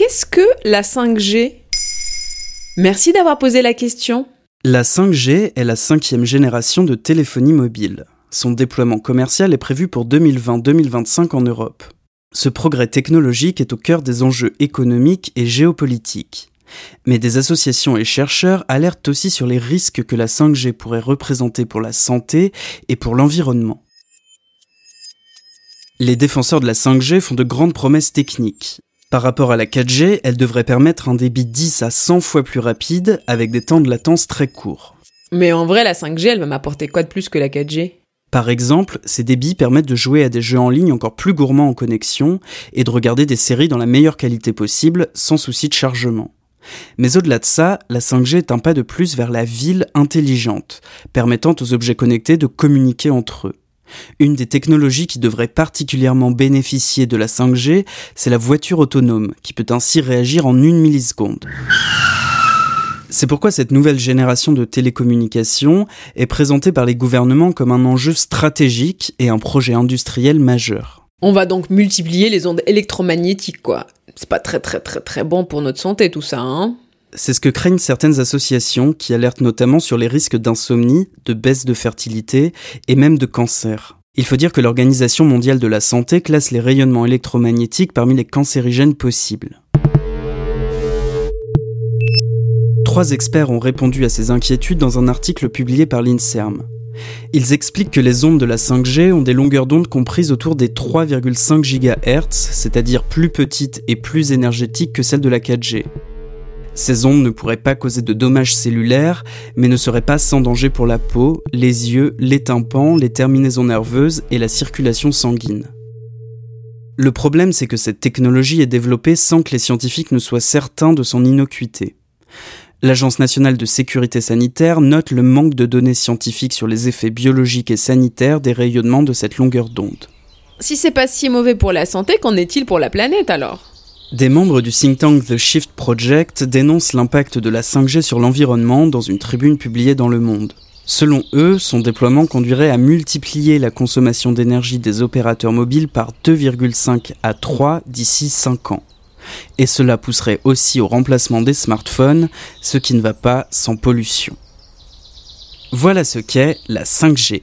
Qu'est-ce que la 5G Merci d'avoir posé la question. La 5G est la cinquième génération de téléphonie mobile. Son déploiement commercial est prévu pour 2020-2025 en Europe. Ce progrès technologique est au cœur des enjeux économiques et géopolitiques. Mais des associations et chercheurs alertent aussi sur les risques que la 5G pourrait représenter pour la santé et pour l'environnement. Les défenseurs de la 5G font de grandes promesses techniques. Par rapport à la 4G, elle devrait permettre un débit 10 à 100 fois plus rapide avec des temps de latence très courts. Mais en vrai, la 5G, elle va m'apporter quoi de plus que la 4G Par exemple, ces débits permettent de jouer à des jeux en ligne encore plus gourmands en connexion et de regarder des séries dans la meilleure qualité possible sans souci de chargement. Mais au-delà de ça, la 5G est un pas de plus vers la ville intelligente, permettant aux objets connectés de communiquer entre eux. Une des technologies qui devrait particulièrement bénéficier de la 5G, c'est la voiture autonome, qui peut ainsi réagir en une milliseconde. C'est pourquoi cette nouvelle génération de télécommunications est présentée par les gouvernements comme un enjeu stratégique et un projet industriel majeur. On va donc multiplier les ondes électromagnétiques, quoi. C'est pas très très très très bon pour notre santé tout ça, hein c'est ce que craignent certaines associations qui alertent notamment sur les risques d'insomnie, de baisse de fertilité et même de cancer. Il faut dire que l'Organisation mondiale de la santé classe les rayonnements électromagnétiques parmi les cancérigènes possibles. Trois experts ont répondu à ces inquiétudes dans un article publié par l'INSERM. Ils expliquent que les ondes de la 5G ont des longueurs d'onde comprises autour des 3,5 GHz, c'est-à-dire plus petites et plus énergétiques que celles de la 4G. Ces ondes ne pourraient pas causer de dommages cellulaires, mais ne seraient pas sans danger pour la peau, les yeux, les tympans, les terminaisons nerveuses et la circulation sanguine. Le problème, c'est que cette technologie est développée sans que les scientifiques ne soient certains de son innocuité. L'Agence nationale de sécurité sanitaire note le manque de données scientifiques sur les effets biologiques et sanitaires des rayonnements de cette longueur d'onde. Si c'est pas si mauvais pour la santé, qu'en est-il pour la planète alors? Des membres du think tank The Shift Project dénoncent l'impact de la 5G sur l'environnement dans une tribune publiée dans Le Monde. Selon eux, son déploiement conduirait à multiplier la consommation d'énergie des opérateurs mobiles par 2,5 à 3 d'ici 5 ans. Et cela pousserait aussi au remplacement des smartphones, ce qui ne va pas sans pollution. Voilà ce qu'est la 5G.